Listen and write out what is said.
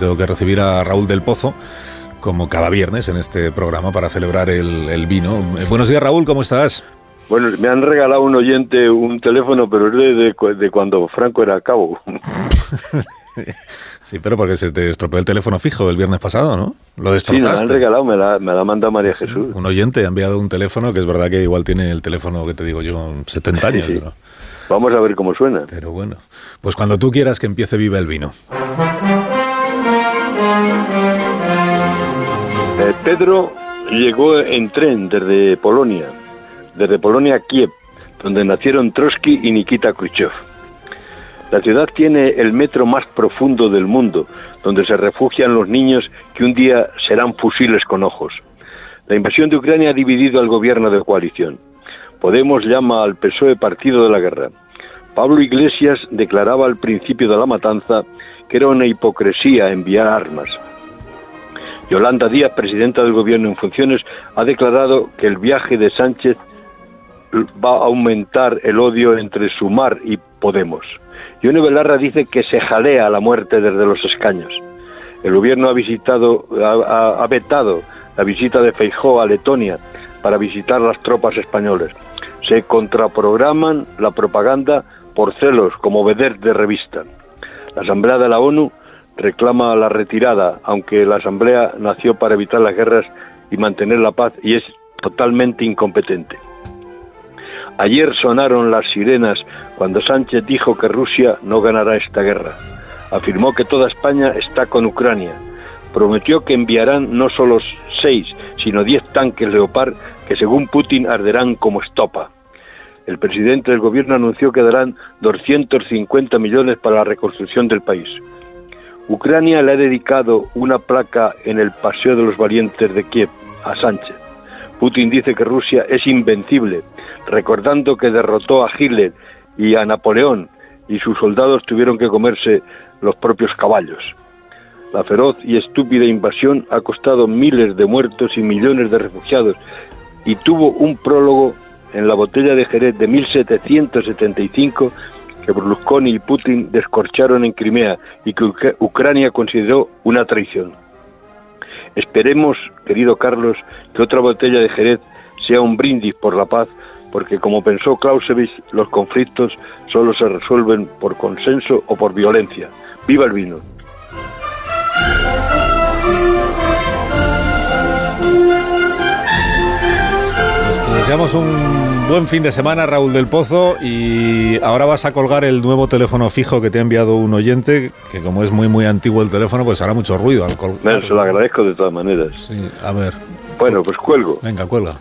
Tengo que recibir a Raúl del Pozo, como cada viernes en este programa, para celebrar el, vino. Eh, buenos días, Raúl, ¿cómo estás? Bueno, me han regalado un oyente un teléfono, pero es de, cuando Franco era cabo. sí, pero porque se te estropeó el teléfono fijo el viernes pasado, ¿no? Lo destrozaste. Sí, me lo han regalado, me la, me la manda María Jesús. Un oyente ha enviado un teléfono que es verdad que igual tiene el teléfono que te digo yo, 70 años. Vamos a ver cómo suena. Pero bueno, pues cuando tú quieras que empiece Viva el Vino. Eh, Pedro llegó en tren desde Polonia, desde Polonia a Kiev, donde nacieron Trotsky y Nikita Khrushchev. La ciudad tiene el metro más profundo del mundo, donde se refugian los niños que un día serán fusiles con ojos. La invasión de Ucrania ha dividido al gobierno de coalición. Podemos llama al PSOE partido de la guerra. Pablo Iglesias declaraba al principio de la matanza que era una hipocresía enviar armas. Yolanda Díaz, presidenta del Gobierno en funciones, ha declarado que el viaje de Sánchez va a aumentar el odio entre Sumar y Podemos. Yone Belarra dice que se jalea la muerte desde los escaños. El gobierno ha vetado la visita de Feijó a Letonia para visitar las tropas españolas. Se contraprograman la propaganda por celos como veder de revista. La Asamblea de la ONU reclama la retirada, aunque la Asamblea nació para evitar las guerras y mantener la paz y es totalmente incompetente. Ayer sonaron las sirenas cuando Sánchez dijo que Rusia no ganará esta guerra. Afirmó que toda España está con Ucrania. Prometió que enviarán no solo seis, sino diez tanques Leopard que según Putin arderán como estopa. El presidente del gobierno anunció que darán 250 millones para la reconstrucción del país. Ucrania le ha dedicado una placa en el Paseo de los Valientes de Kiev a Sánchez. Putin dice que Rusia es invencible, recordando que derrotó a Hitler y a Napoleón y sus soldados tuvieron que comerse los propios caballos. La feroz y estúpida invasión ha costado miles de muertos y millones de refugiados y tuvo un prólogo en la botella de Jerez de 1775 que Berlusconi y Putin descorcharon en Crimea y que Ucrania consideró una traición. Esperemos, querido Carlos, que otra botella de Jerez sea un brindis por la paz, porque como pensó Clausewitz, los conflictos solo se resuelven por consenso o por violencia. ¡Viva el vino! Deseamos un buen fin de semana, Raúl del Pozo, y ahora vas a colgar el nuevo teléfono fijo que te ha enviado un oyente, que como es muy muy antiguo el teléfono, pues hará mucho ruido al colgar. Se lo agradezco de todas maneras. Sí, a ver. Bueno, pues cuelgo. Venga, cuelga.